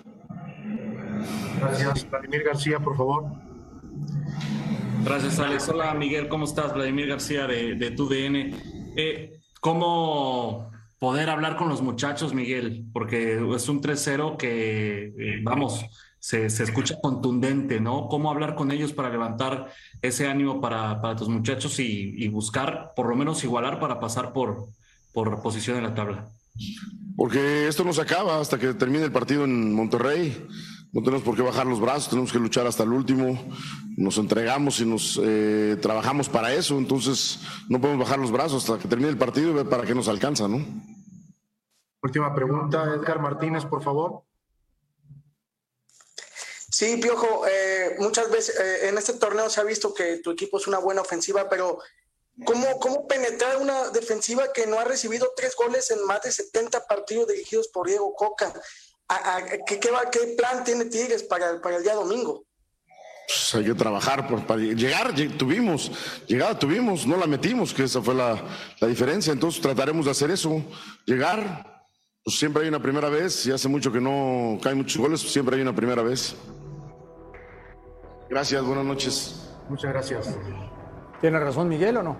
L: Gracias. Vladimir García, por favor.
M: Gracias, Alex. Hola, Miguel, ¿cómo estás? Vladimir García de, de TUDN. Eh, ¿Cómo poder hablar con los muchachos, Miguel? Porque es un 3-0 que, eh, vamos, se, se escucha contundente, ¿no? ¿Cómo hablar con ellos para levantar ese ánimo para, para tus muchachos y, y buscar, por lo menos, igualar para pasar por, por posición en la tabla?
K: Porque esto no se acaba hasta que termine el partido en Monterrey. No tenemos por qué bajar los brazos, tenemos que luchar hasta el último, nos entregamos y nos eh, trabajamos para eso, entonces no podemos bajar los brazos hasta que termine el partido y ver para qué nos alcanza, ¿no?
L: Última pregunta, Edgar Martínez, por favor.
N: Sí, Piojo, eh, muchas veces eh, en este torneo se ha visto que tu equipo es una buena ofensiva, pero ¿cómo, ¿cómo penetrar una defensiva que no ha recibido tres goles en más de 70 partidos dirigidos por Diego Coca? ¿A- a- ¿Qué, qué, va- qué plan tiene Tigres para, para el día domingo?
K: Pues hay que trabajar por- para llegar, lleg- tuvimos, llegada tuvimos, no la metimos, que esa fue la, la diferencia, entonces trataremos de hacer eso, llegar, pues siempre hay una primera vez, y hace mucho que no caen muchos goles, pues siempre hay una primera vez. Gracias, buenas noches.
L: Muchas gracias.
A: ¿Tiene razón Miguel o no?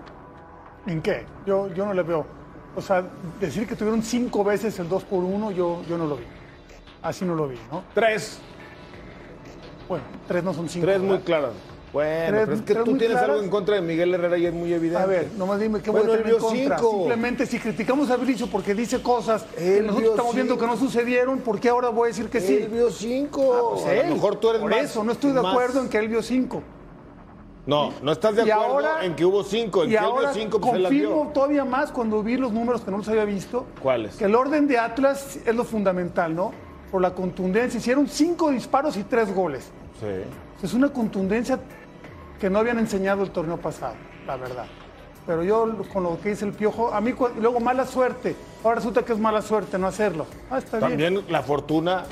B: ¿En qué? Yo, yo no le veo. O sea, decir que tuvieron cinco veces el 2 por 1 yo, yo no lo vi. Así no lo vi, ¿no?
E: Tres.
B: Bueno, tres no son cinco.
E: Tres muy claras. Bueno,
B: Tres-
E: pero es que tú tienes
B: claras.
E: algo en contra de Miguel Herrera y es muy evidente.
B: A ver, nomás dime qué
E: Bueno,
B: voy a tener en
E: vio
B: contra.
E: cinco.
B: Simplemente si criticamos a Bricio porque dice cosas que nosotros estamos viendo
E: cinco.
B: que no sucedieron, ¿por qué ahora voy a decir que sí?
E: Él vio cinco.
B: Ah, pues
E: A lo mejor tú eres
B: Por
E: más-
B: eso, no estoy de
E: más-
B: acuerdo en que él vio cinco.
E: No, no estás de acuerdo
B: ahora-
E: en que hubo cinco. En
B: y
E: que
B: ahora
E: vio cinco, pues
B: confirmo
E: vio.
B: todavía más cuando vi los números que no los había visto,
E: ¿Cuáles?
B: que el orden de Atlas es lo fundamental, ¿no? Por la contundencia. Hicieron cinco disparos y tres goles.
E: Sí.
B: Es una contundencia que no habían enseñado el torneo pasado, la verdad. Pero yo con lo que dice el piojo, a mí luego mala suerte. Ahora resulta que es mala suerte no hacerlo. Ah, está bien.
E: También la fortuna,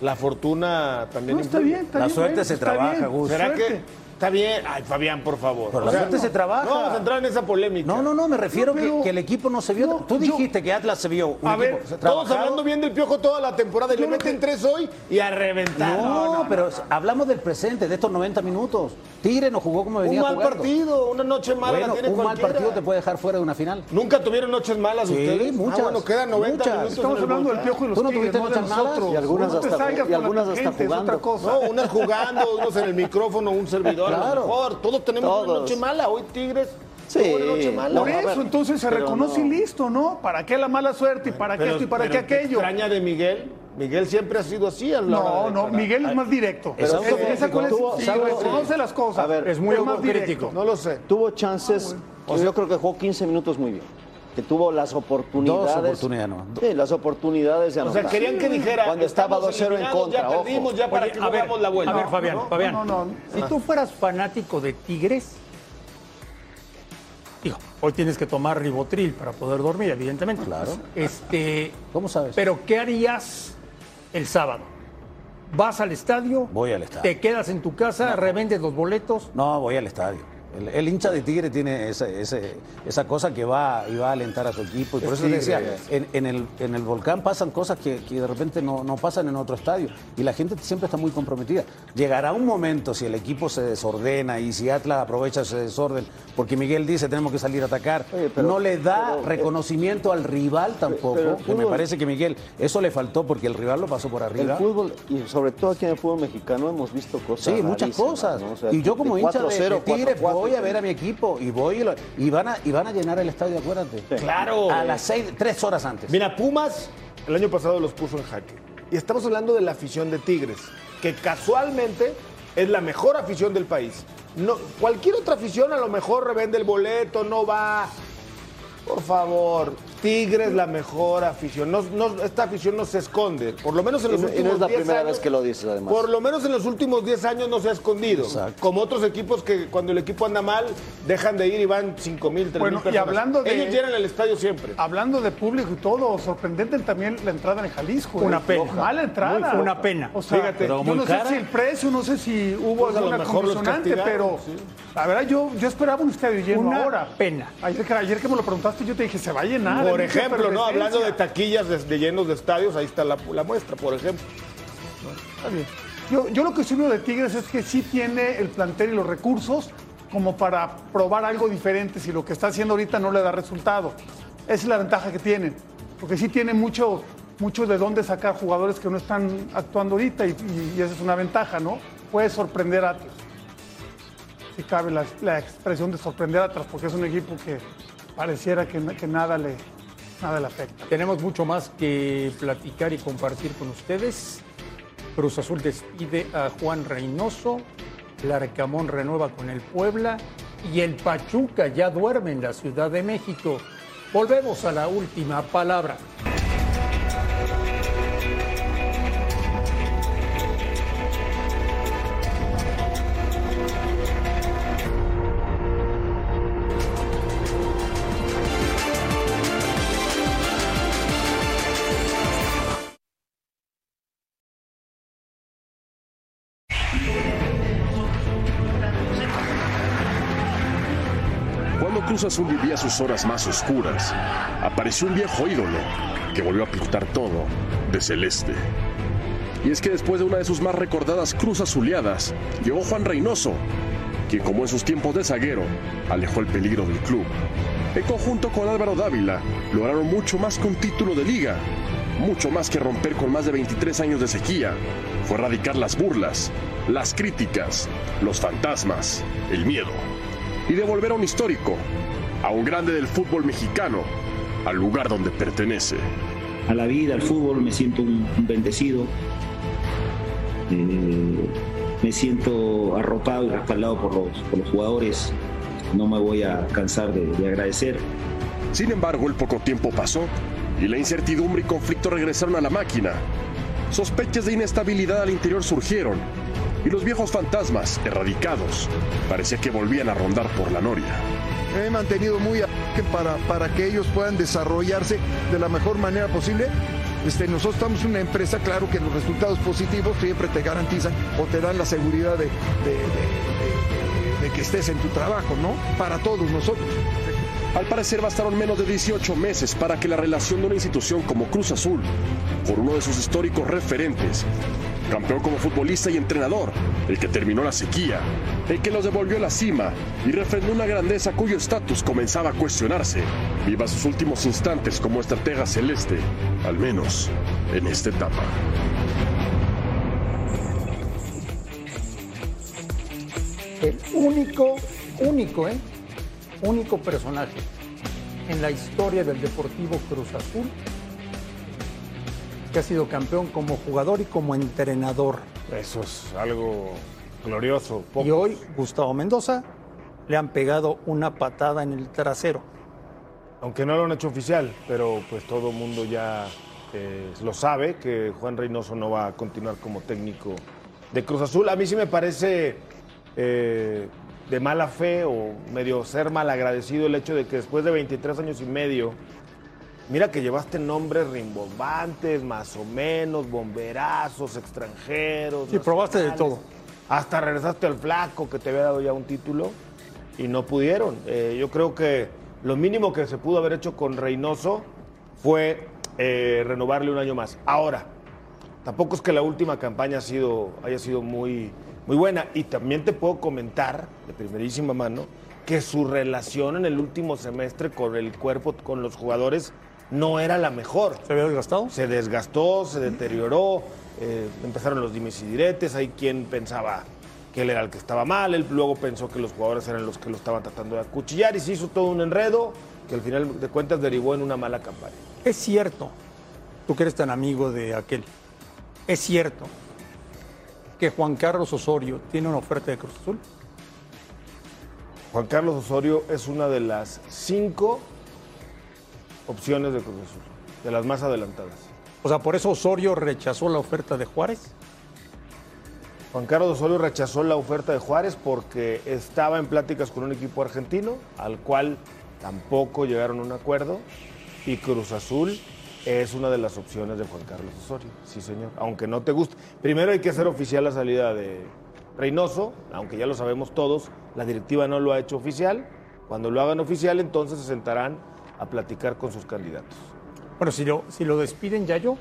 E: la fortuna también.
B: No, está bien, está La bien, suerte bueno, se está trabaja. Gus.
E: ¿Será
B: Suerte.
E: que está bien? Ay, Fabián, por favor.
C: Pero
E: O
C: la
E: sea,
C: suerte se trabaja.
E: No vamos a entrar en esa polémica.
C: No, no, no, me refiero
E: No, pero-
C: que, que el equipo no se vio.
E: No,
C: Tú
E: yo-
C: dijiste que Atlas se vio. Un
E: A
C: equipo
E: ver, todos hablando bien del piojo toda la temporada y le meten tres hoy y a reventar.
C: No, pero hablamos del presente, de estos 90 minutos. Tigre no jugó como
E: Un
C: venía
E: mal
C: jugando.
E: partido, una noche mala
C: Bueno,
E: tiene
C: un mal partido te puede dejar fuera de una final.
E: ¿Nunca tuvieron noches malas
C: Sí,
E: ustedes?
C: muchas.
E: Ah, bueno, quedan 90
C: muchas.
E: minutos.
B: Estamos hablando del piojo y los
C: ¿Tú no tuviste noches malas?
B: nosotros.
D: Y algunas
B: No te
D: hasta-
B: la
D: jugando.
B: cosa.
E: No, unas jugando, unos en el micrófono, un servidor. A
C: Claro.
E: lo mejor, todos tenemos una noche mala. Hoy Tigres.
D: Sí.
E: tuvo una noche mala.
B: Por eso, entonces se
D: pero
B: reconoce
D: no.
B: y listo, ¿no? ¿Para qué la mala suerte y para qué
E: Pero-
B: esto y para qué
E: pero ¿te
B: aquello?
E: extraña de Miguel? Miguel siempre ha sido así. a la
B: No, no. Miguel es más directo.
C: Es
B: Es-
C: autocrítico.
B: esa cual es-
D: Tuvo-
B: sí,
D: ¿sabe?
B: reconoce las cosas.
D: A ver,
A: Es muy
B: más directo.
E: No lo sé.
D: Tuvo chances, o sea, yo creo que jugó 15 minutos muy bien. Que tuvo las oportunidades.
C: Dos oportunidades, no.
D: Sí, las oportunidades de
E: O sea,
D: anotar.
E: quería que dijera.
D: Cuando estaba
E: estamos
D: 2-0 en contra,
E: Ya
D: ojo.
E: perdimos, ya para
A: Oye,
E: que
A: a ver,
E: la vuelta.
A: a ver, Fabián,
B: No,
A: Fabián.
B: no, no.
A: Si tú fueras fanático de Tigres, digo, hoy tienes que tomar ribotril para poder dormir, evidentemente.
C: Claro.
A: Este,
C: ¿Cómo sabes?
A: pero ¿qué harías el sábado? ¿Vas al estadio?
C: Voy al estadio.
A: ¿Te quedas en tu casa? ¿Revendes los boletos?
C: No, voy al estadio. El, el hincha de Tigre tiene esa, esa cosa que va y va a alentar a su equipo. Y por
E: Es
C: eso te decía,
E: Tigre.
C: en, en el, en el volcán pasan cosas que, que de repente no, no pasan en otro estadio. Y la gente siempre está muy comprometida. Llegará un momento si el equipo se desordena y si Atlas aprovecha ese desorden, porque Miguel dice tenemos que salir a atacar,
D: Oye, pero-
C: no le da
D: pero, eh,
C: reconocimiento al rival tampoco.
D: pero el
C: que me parece que Miguel, eso le faltó porque el rival lo pasó por
D: El
C: arriba.
D: fútbol, y sobre todo aquí en el fútbol mexicano, hemos visto cosas.
C: Sí, muchas cosas.
D: ¿no? O sea,
C: y yo como hincha de,
D: 4-0,
C: de Tigre
D: 4-4,
C: voy a ver a mi equipo y voy y, lo- y van a y van a llenar el estadio, acuérdate.
E: Claro.
C: A las seis, tres horas antes.
E: Mira, Pumas el año pasado los puso en jaque. Y estamos hablando de la afición de Tigres, que casualmente es la mejor afición del país. No, cualquier otra afición a lo mejor revende el boleto, no va. Por favor, Tigres la mejor afición. No, no- esta afición no se esconde. Por lo menos en
D: Y
E: los
D: no- y no
E: últimos
D: es la
E: 10
D: primera
E: años-
D: vez que lo dices, además.
E: Por lo menos en los últimos 10 años no se ha escondido.
C: Exacto.
E: Como otros equipos que cuando el equipo anda mal, dejan de ir y van 5 mil, 3
B: Bueno,
E: mil
B: y
E: personas.
B: hablando de-
E: Ellos llenan el estadio siempre.
B: Hablando de público y todo, sorprendente también la entrada en el Jalisco.
A: Una
B: ¿eh?
A: pena.
B: Mala entrada.
A: Muy- una pena.
B: O sea,
E: Fíjate,
C: pero
B: yo
C: muy
B: no
C: cara.
B: sé si el precio, no sé si hubo
E: Pues
B: alguna
E: castigaron,
B: pero
E: sí.
B: la verdad yo, yo esperaba un estadio lleno
A: Una
B: ahora.
A: pena.
B: Ayer que me lo preguntaste yo te dije, se va a llenar.
E: Por ejemplo, ¿no? Hablando de taquillas de, de llenos de estadios, ahí está la, la muestra, por ejemplo.
B: Está bien. Yo, yo lo que veo de Tigres es que sí tiene el plantel y los recursos como para probar algo diferente si lo que está haciendo ahorita no le da resultado. Esa es la ventaja que tienen, porque sí tiene mucho, mucho de dónde sacar jugadores que no están actuando ahorita y, y- y esa es una ventaja, ¿no? Puede sorprender a Atlas. Si cabe la, la expresión de sorprender a Atlas, porque es un equipo que pareciera que, que nada, le, nada le afecta.
A: Tenemos mucho más que platicar y compartir con ustedes. Cruz Azul despide a Juan Reynoso, Larcamón renueva con el Puebla y el Pachuca ya duerme en la Ciudad de México. Volvemos a la última palabra.
O: Cuando Cruz Azul vivía sus horas más oscuras, apareció un viejo ídolo que volvió a pintar todo de celeste. Y es que después de una de sus más recordadas Cruz Azuleadas, llegó Juan Reynoso, quien como en sus tiempos de zaguero, alejó el peligro del club. En conjunto con Álvaro Dávila, lograron mucho más que un título de liga, mucho más que romper con más de 23 años de sequía. Fue erradicar las burlas, las críticas, los fantasmas, el miedo y devolver a un histórico, a un grande del fútbol mexicano, al lugar donde pertenece.
P: a la vida, al fútbol, me siento un, un bendecido. Eh, me siento arropado y respaldado por los, por los jugadores. No me voy a cansar de, de agradecer.
O: Sin embargo, el poco tiempo pasó y la incertidumbre y conflicto regresaron a la máquina. Sospechas de inestabilidad al interior surgieron y los viejos fantasmas, erradicados, parecía que volvían a rondar por la noria.
Q: He mantenido muy a que para, para que ellos puedan desarrollarse de la mejor manera posible. Este, nosotros estamos en una empresa, claro que los resultados positivos siempre te garantizan o te dan la seguridad de, de- de- de- de que estés en tu trabajo, ¿no? Para todos nosotros.
O: Al parecer bastaron menos de 18 meses para que la relación de una institución como Cruz Azul, por uno de sus históricos referentes, campeón como futbolista y entrenador, el que terminó la sequía, el que los devolvió a la cima y refrendó una grandeza cuyo estatus comenzaba a cuestionarse, viva sus últimos instantes como estratega celeste, al menos en esta etapa.
A: El único, único, ¿eh? Único personaje en la historia del Deportivo Cruz Azul que ha sido campeón como jugador y como entrenador.
E: Eso es algo glorioso.
A: Y hoy Gustavo Mendoza le han pegado una patada en el trasero.
E: Aunque no lo han hecho oficial, pero pues todo el mundo ya eh, lo sabe que Juan Reynoso no va a continuar como técnico de Cruz Azul. A mí sí me parece eh, de mala fe o medio ser mal agradecido el hecho de que después de 23 años y medio, mira que llevaste nombres rimbombantes, más o menos, bomberazos, extranjeros.
A: Sí, probaste de todo.
E: Hasta regresaste al flaco que te había dado ya un título y no pudieron. Eh, yo creo que lo mínimo que se pudo haber hecho con Reynoso fue eh, renovarle un año más. Ahora, tampoco es que la última campaña ha sido, haya sido muy, muy buena. Y también te puedo comentar, de primerísima mano, que su relación en el último semestre con el cuerpo, con los jugadores, no era la mejor.
A: ¿Se había desgastado?
E: Se desgastó, se deterioró, eh, empezaron los dimes y diretes, hay quien pensaba que él era el que estaba mal, él luego pensó que los jugadores eran los que lo estaban tratando de acuchillar y se hizo todo un enredo que al final de cuentas derivó en una mala campaña.
A: Es cierto, tú que eres tan amigo de aquel, es cierto que Juan Carlos Osorio tiene una oferta de Cruz Azul.
E: Juan Carlos Osorio es una de las cinco opciones de Cruz Azul, de las más adelantadas.
A: O sea, por eso Osorio rechazó la oferta de Juárez.
E: Juan Carlos Osorio rechazó la oferta de Juárez porque estaba en pláticas con un equipo argentino, al cual tampoco llegaron a un acuerdo, y Cruz Azul es una de las opciones de Juan Carlos Osorio, sí señor, aunque no te guste. Primero hay que hacer oficial la salida de Reynoso, aunque ya lo sabemos todos, la directiva no lo ha hecho oficial. Cuando lo hagan oficial, entonces se sentarán a platicar con sus candidatos.
A: Bueno, si lo, si lo despiden ya yo,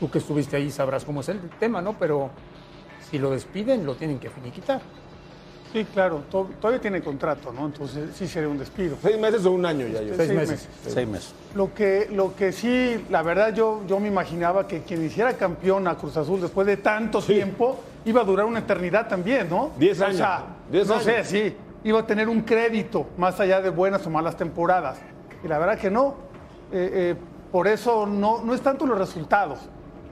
A: tú que estuviste ahí sabrás cómo es el tema, ¿no? Pero si lo despiden, lo tienen que finiquitar.
B: Sí, claro, to- todavía tiene contrato, ¿no? Entonces sí sería un despido.
E: ¿Seis meses o un año ya? yo?
B: Seis meses.
C: Seis meses.
B: Lo que, lo que sí, la verdad, yo, yo me imaginaba que quien hiciera campeón a Cruz Azul después de tanto tiempo iba a durar una eternidad también, ¿no?
E: Diez
B: O
E: años.
B: sea,
E: Diez
B: no
E: años.
B: sé, sí. Iba a tener un crédito más allá de buenas o malas temporadas. Y la verdad que no. Eh, eh, por eso no, no es tanto los resultados,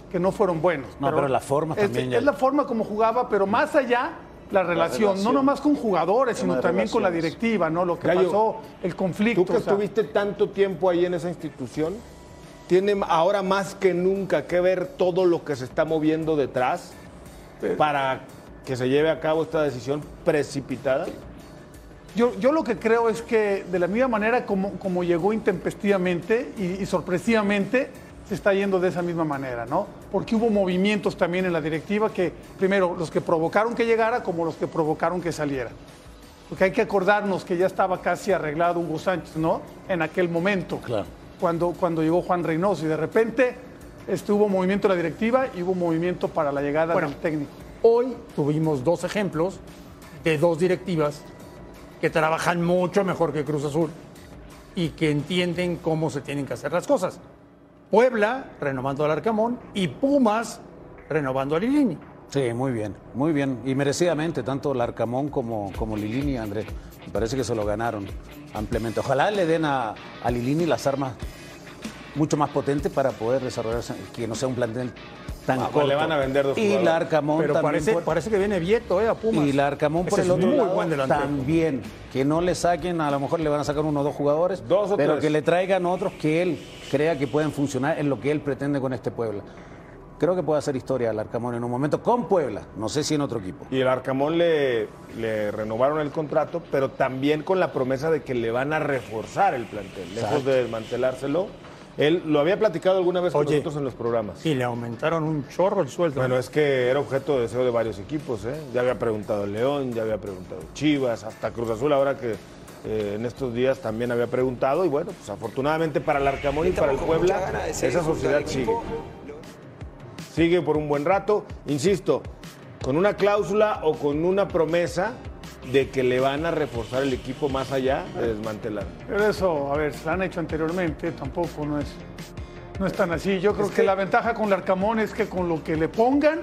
B: que no fueron buenos.
C: No, pero la forma
B: es,
C: también ya-
B: Es la forma como jugaba, pero más allá la relación, no
E: relación.
B: nomás con jugadores, sino también con la directiva, ¿no? Lo que
E: Gallo,
B: pasó, el conflicto.
E: Tú que
B: o sea,
E: estuviste tanto tiempo ahí en esa institución, tiene ahora más que nunca que ver todo lo que se está moviendo detrás para que se lleve a cabo esta decisión precipitada.
B: Yo, yo lo que creo es que de la misma manera como, como llegó intempestivamente y, y sorpresivamente, se está yendo de esa misma manera, ¿no? Porque hubo movimientos también en la directiva que, primero, los que provocaron que llegara como los que provocaron que saliera. Porque hay que acordarnos que ya estaba casi arreglado Hugo Sánchez, ¿no? En aquel momento, cuando, cuando llegó Juan Reynoso y de repente este, hubo movimiento en la directiva y hubo movimiento para la llegada
A: Bueno,
B: del técnico.
A: Hoy tuvimos dos ejemplos de dos directivas que trabajan mucho mejor que Cruz Azul y que entienden cómo se tienen que hacer las cosas. Puebla renovando al Arcamón y Pumas renovando a Lilini.
C: Sí, muy bien, muy bien. Y merecidamente, tanto Larcamón como, como Lilini, Andrés. Me parece que se lo ganaron ampliamente. Ojalá le den a, a Lilini las armas mucho más potentes para poder desarrollarse, que no sea un plantel tan
E: Ah,
C: corto.
E: le van a vender dos
C: Y. Larcamón
A: Pero
C: también.
A: parece,
C: por-
A: parece que viene Vieto eh, a Pumas.
C: y Larcamón por
A: Ese
C: el
A: es
C: otro
A: muy
C: lado
A: buen delantero.
C: también. Que no le saquen, a lo mejor le van a sacar uno o dos jugadores,
E: Dos o
C: pero
E: tres.
C: que le traigan otros que él crea que pueden funcionar en lo que él pretende con este Puebla. Creo que puede hacer historia al Arcamón en un momento con Puebla, no sé si en otro equipo.
E: Y el Arcamón le, le renovaron el contrato, pero también con la promesa de que le van a reforzar el plantel, lejos
A: Exacto.
E: de desmantelárselo. Él lo había platicado alguna vez con
A: Oye.
E: nosotros en los programas.
A: Y le aumentaron un chorro el sueldo.
E: Bueno, es que era objeto de deseo de varios equipos, ¿eh? Ya había preguntado León, ya había preguntado Chivas, hasta Cruz Azul ahora que eh, en estos días también había preguntado y bueno, pues afortunadamente para el Arcamón y para el Puebla esa sociedad sigue. Sigue por un buen rato, insisto, con una cláusula o con una promesa de que le van a reforzar el equipo más allá de desmantelar.
B: Pero eso, a ver, se lo han hecho anteriormente, tampoco no es, no es tan así. Yo creo que, la ventaja con el Arcamón es que con lo que le pongan,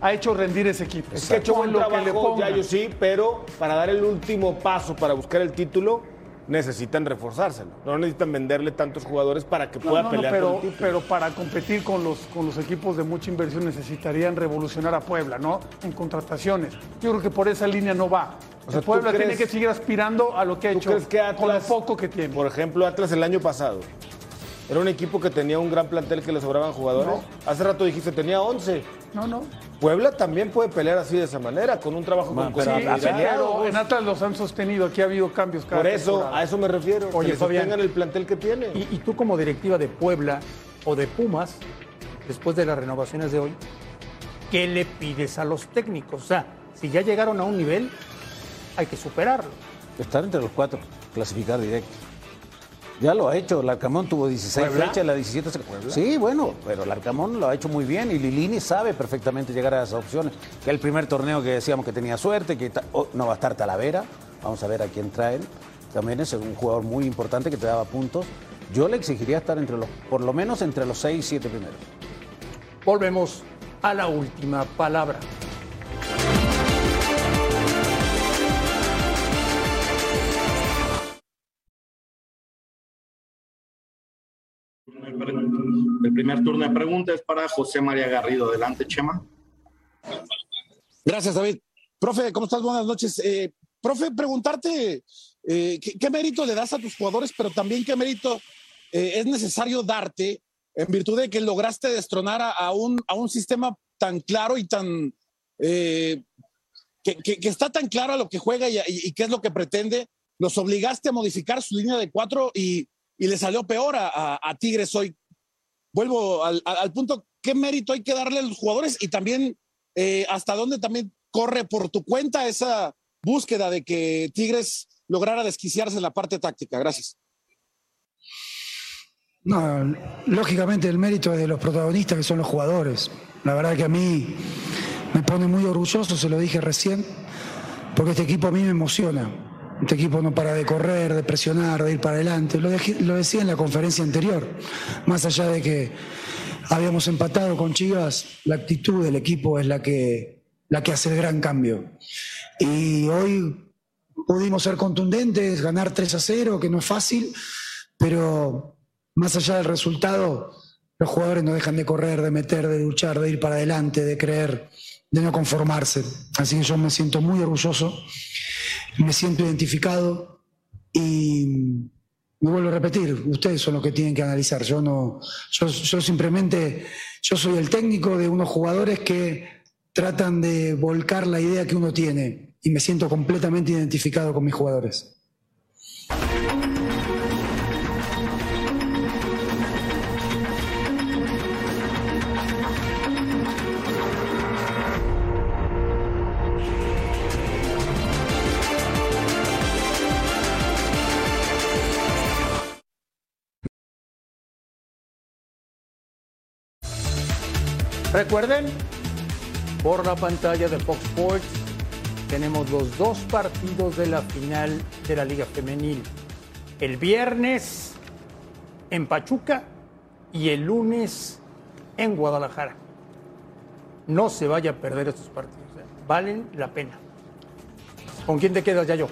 B: ha hecho rendir ese equipo.
E: Es que ha hecho buen
B: lo que le
E: trabajo,
B: pongan.
E: ya yo sí, pero para dar el último paso para buscar el título, necesitan reforzárselo. No necesitan venderle tantos jugadores para que
B: No,
E: pueda
B: no,
E: pelear
B: pero,
E: el título.
B: pero para competir con los, con los equipos de mucha inversión necesitarían revolucionar a Puebla, ¿no? En contrataciones. Yo creo que por esa línea no va.
E: O sea,
B: El Puebla
E: ¿tú
B: tiene que seguir aspirando a lo que ha
E: ¿Tú
B: hecho
E: crees que
B: con lo poco que tiene.
E: Por ejemplo, Atlas el año pasado. Era un equipo que tenía un gran plantel que le sobraban jugadores. Hace rato dijiste, tenía 11.
B: No, no.
E: Puebla también puede pelear así de esa manera, con un trabajo con
B: Sí,
E: continuidad.
B: pero en Atlas los han sostenido. Aquí ha habido cambios cada
E: Por eso,
B: temporada.
E: a eso me refiero.
A: Oye,
E: que
A: Fabián.
E: sostengan el plantel que tiene.
A: Y, y tú como directiva de Puebla o de Pumas, después de las renovaciones de hoy, ¿qué le pides a los técnicos? O sea, si ya llegaron a un nivel, hay que superarlo.
C: Estar entre los cuatro, clasificar directo. Ya lo ha hecho, el Arcamón tuvo 16
A: ¿Puebla?
C: fechas, la 17 se- Sí, bueno, pero el Arcamón lo ha hecho muy bien y Lilini sabe perfectamente llegar a esas opciones. Que el primer torneo que decíamos que tenía suerte, que oh, no va a estar Talavera, vamos a ver a quién traen. También es un jugador muy importante que te daba puntos. Yo le exigiría estar entre los, por lo menos entre los 6 y 7 primeros.
A: Volvemos a la última palabra.
M: El primer turno de preguntas es para José María Garrido. Adelante, Chema.
R: Gracias, David. Profe, ¿cómo estás? Buenas noches. Eh, profe, preguntarte eh, ¿qué, mérito le das a tus jugadores, pero también qué mérito eh, es necesario darte en virtud de que lograste destronar a, un, a un sistema tan claro y tan... que, que- está tan claro a lo que juega y, y- y qué es lo que pretende. Los obligaste a modificar su línea de cuatro y, y le salió peor a, Tigres hoy. Vuelvo al punto, ¿qué mérito hay que darle a los jugadores y también eh, hasta dónde también corre por tu cuenta esa búsqueda de que Tigres lograra desquiciarse en la parte táctica? Gracias.
S: No, lógicamente el mérito es de los protagonistas que son los jugadores. La verdad que a mí me pone muy orgulloso, se lo dije recién, porque este equipo a mí me emociona. Este equipo no para de correr, de presionar, de ir para adelante. Lo, decía en la conferencia anterior. Más allá de que habíamos empatado con Chivas, la actitud del equipo es la que, la que hace el gran cambio. Y hoy pudimos ser contundentes, ganar 3 a 0, que no es fácil, pero más allá del resultado, los jugadores no dejan de correr, de meter, de luchar, de ir para adelante, de creer, de no conformarse. Así que yo me siento muy orgulloso, me siento identificado y me vuelvo a repetir, ustedes son los que tienen que analizar. Yo no, yo, simplemente, yo soy el técnico de unos jugadores que tratan de volcar la idea que uno tiene y me siento completamente identificado con mis jugadores.
A: Recuerden, por la pantalla de Fox Sports tenemos los dos partidos de la final de la Liga Femenil. El viernes en Pachuca y el lunes en Guadalajara. No se vaya a perder estos partidos. ¿eh? Valen la pena. ¿Con quién te quedas, Yayo?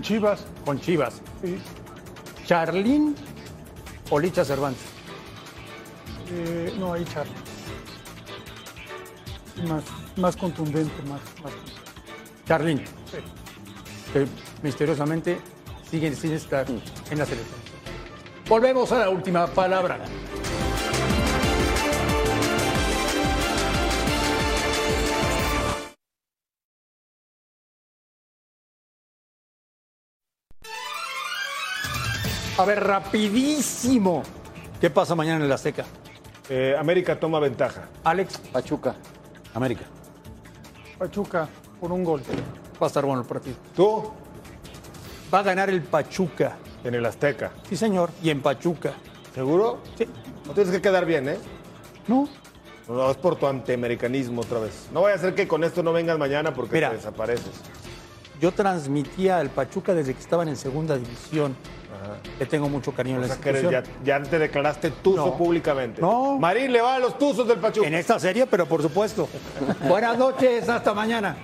B: Chivas.
A: Con Chivas.
B: Sí.
A: ¿Charlín o Licha Cervantes?
B: Eh, no, ahí Charlie. Más, más contundente, más, más.
A: Charlín.
B: Sí.
A: que misteriosamente siguen sin estar en la selección. Volvemos a la última palabra. A ver, rapidísimo. ¿Qué pasa mañana en el Azteca?
E: Eh, América toma ventaja.
A: Alex.
D: Pachuca.
C: América.
B: Pachuca, por un gol.
A: Va a estar bueno el partido.
E: ¿Tú?
A: Va a ganar el Pachuca.
E: En el Azteca.
A: Sí, señor. Y en Pachuca.
E: ¿Seguro?
A: Sí.
E: No tienes que quedar bien, ¿eh?
A: No.
E: No, es por tu antiamericanismo otra vez. No vaya a ser que con esto no vengas mañana porque
A: Mira.
E: te desapareces.
A: Yo transmitía al Pachuca desde que estaban en segunda división. Le tengo mucho cariño a
E: O
A: la
E: sea que eres-
A: institución.
E: ya, ya te declaraste tuzo
A: No.
E: públicamente.
A: No.
E: Marín le va a los tuzos del Pachuca.
A: En esta serie, pero por supuesto. Buenas noches, hasta mañana.